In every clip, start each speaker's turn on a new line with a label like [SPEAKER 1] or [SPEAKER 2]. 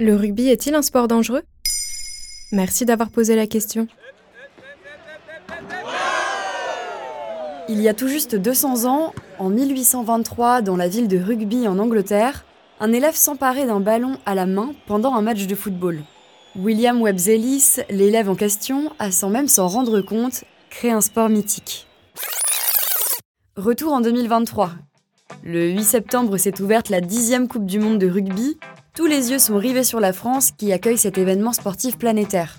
[SPEAKER 1] Le rugby est-il un sport dangereux? Merci d'avoir posé la question.
[SPEAKER 2] Il y a tout juste 200 ans, en 1823, dans la ville de Rugby en Angleterre, un élève s'emparait d'un ballon à la main pendant un match de football. William Webbs Ellis, l'élève en question, a sans même s'en rendre compte, créé un sport mythique. Retour en 2023. Le 8 septembre s'est ouverte la dixième Coupe du Monde de rugby tous les yeux sont rivés sur la France qui accueille cet événement sportif planétaire.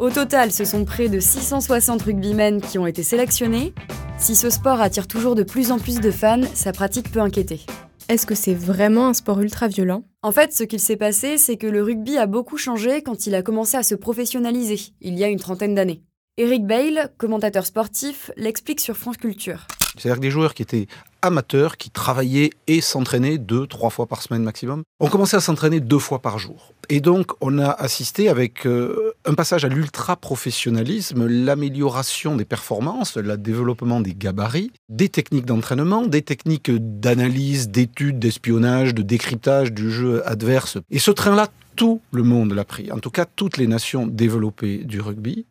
[SPEAKER 2] Au total, ce sont près de 660 rugbymen qui ont été sélectionnés. Si ce sport attire toujours de plus en plus de fans, sa pratique peut inquiéter.
[SPEAKER 1] Est-ce que c'est vraiment un sport ultra violent?
[SPEAKER 2] En fait, ce qu'il s'est passé, c'est que le rugby a beaucoup changé quand il a commencé à se professionnaliser, il y a une trentaine d'années. Eric Bale, commentateur sportif, l'explique sur France Culture.
[SPEAKER 3] C'est-à-dire des joueurs qui étaient amateurs, qui travaillaient et s'entraînaient deux, trois fois par semaine maximum, ont commencé à s'entraîner deux fois par jour. Et donc, on a assisté avec euh, un passage à l'ultra-professionnalisme, l'amélioration des performances, le développement des gabarits, des techniques d'entraînement, des techniques d'analyse, d'étude, d'espionnage, de décryptage du jeu adverse. Et ce train-là, tout le monde l'a pris, en tout cas toutes les nations développées du rugby.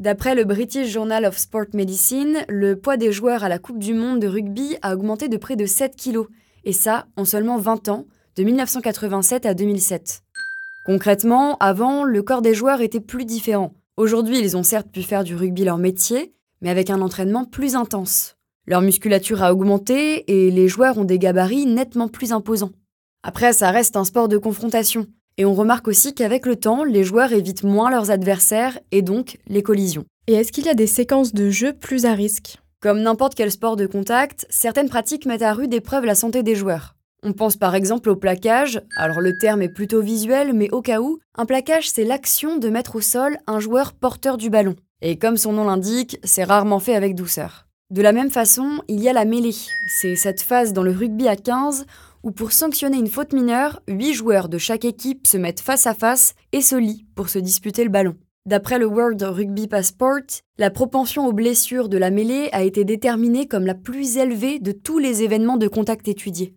[SPEAKER 2] D'après le British Journal of Sport Medicine, le poids des joueurs à la Coupe du Monde de rugby a augmenté de près de 7 kilos, et ça en seulement 20 ans, de 1987 à 2007. Concrètement, avant, le corps des joueurs était plus différent. Aujourd'hui, ils ont certes pu faire du rugby leur métier, mais avec un entraînement plus intense. Leur musculature a augmenté et les joueurs ont des gabarits nettement plus imposants. Après, ça reste un sport de confrontation. Et on remarque aussi qu'avec le temps, les joueurs évitent moins leurs adversaires et donc les collisions.
[SPEAKER 1] Et est-ce qu'il y a des séquences de jeu plus à risque?
[SPEAKER 2] Comme n'importe quel sport de contact, certaines pratiques mettent à rude épreuve la santé des joueurs. On pense par exemple au plaquage, alors le terme est plutôt visuel, mais au cas où, un plaquage c'est l'action de mettre au sol un joueur porteur du ballon. Et comme son nom l'indique, c'est rarement fait avec douceur. De la même façon, il y a la mêlée. C'est cette phase dans le rugby à 15 où pour sanctionner une faute mineure, 8 joueurs de chaque équipe se mettent face à face et se lient pour se disputer le ballon. D'après le World Rugby Passport, la propension aux blessures de la mêlée a été déterminée comme la plus élevée de tous les événements de contact étudiés.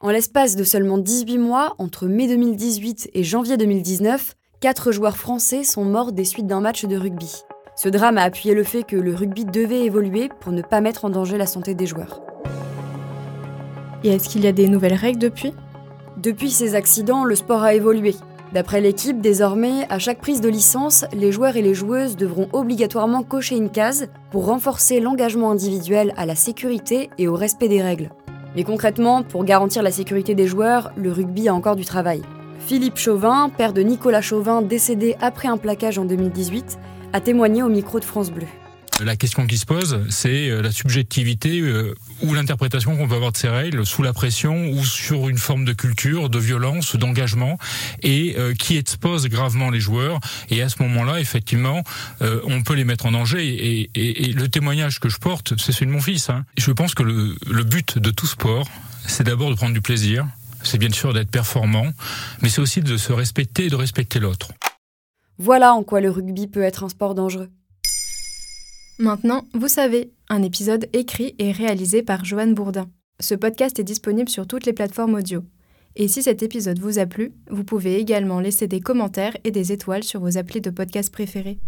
[SPEAKER 2] En l'espace de seulement 18 mois, entre mai 2018 et janvier 2019, 4 joueurs français sont morts des suites d'un match de rugby. Ce drame a appuyé le fait que le rugby devait évoluer pour ne pas mettre en danger la santé des joueurs.
[SPEAKER 1] Et est-ce qu'il y a des nouvelles règles depuis?
[SPEAKER 2] Depuis ces accidents, le sport a évolué. D'après l'équipe, désormais, à chaque prise de licence, les joueurs et les joueuses devront obligatoirement cocher une case pour renforcer l'engagement individuel à la sécurité et au respect des règles. Mais concrètement, pour garantir la sécurité des joueurs, le rugby a encore du travail. Philippe Chauvin, père de Nicolas Chauvin décédé après un plaquage en 2018, a témoigné au micro de France Bleu.
[SPEAKER 4] La question qui se pose, c'est euh, la subjectivité euh, ou l'interprétation qu'on peut avoir de ces règles sous la pression ou sur une forme de culture, de violence, d'engagement, et euh, qui expose gravement les joueurs. Et à ce moment-là, effectivement, on peut les mettre en danger. Et, et, et le témoignage que je porte, c'est celui de mon fils. Hein. Je pense que le, le but de tout sport, c'est d'abord de prendre du plaisir. C'est bien sûr d'être performant, mais c'est aussi de se respecter et de respecter l'autre.
[SPEAKER 2] Voilà en quoi le rugby peut être un sport dangereux.
[SPEAKER 1] Maintenant, vous savez, un épisode écrit et réalisé par Joanne Bourdin. Ce podcast est disponible sur toutes les plateformes audio. Et si cet épisode vous a plu, vous pouvez également laisser des commentaires et des étoiles sur vos applis de podcast préférés.